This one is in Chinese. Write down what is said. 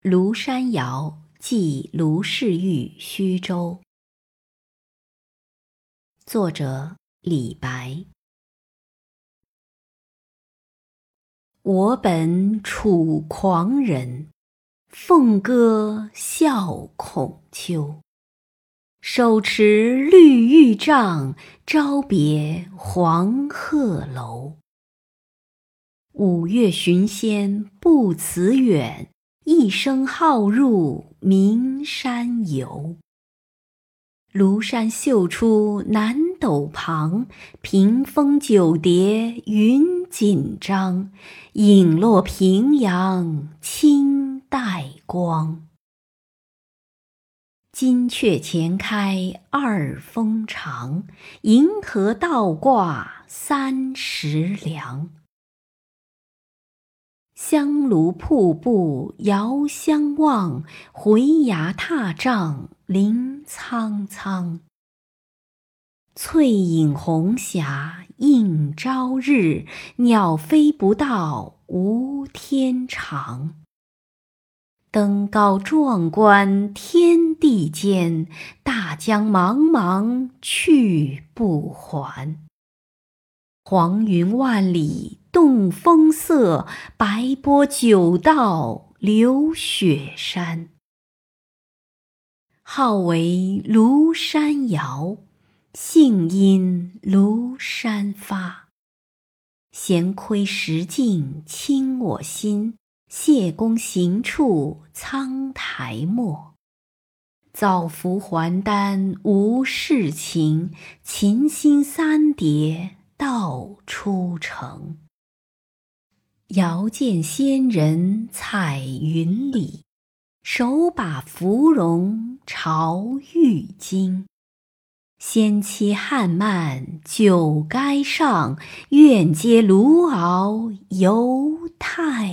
庐山谣寄卢氏玉虚州。作者李白。我本楚狂人，凤歌笑孔丘。手持绿玉杖，朝别黄鹤楼。五岳寻仙不辞远。一声号入名山游。庐山秀出南斗旁，屏风九叠云锦张。影落平阳青黛光。金阙前开二峰长，银河倒挂三石梁。香炉瀑布遥相望，回崖踏嶂林苍苍。翠影红霞映朝日，鸟飞不到无天长。登高壮观天地间，大江茫茫去不还。黄云万里动风色，白波九道流雪山。号为庐山谣，兴因庐山发。闲窥石镜清我心，谢公行处苍苔没。早服还丹无世情，琴心三叠。道出城，遥见仙人彩云里，手把芙蓉朝玉京。仙妻汉漫酒该上，愿接卢敖游太。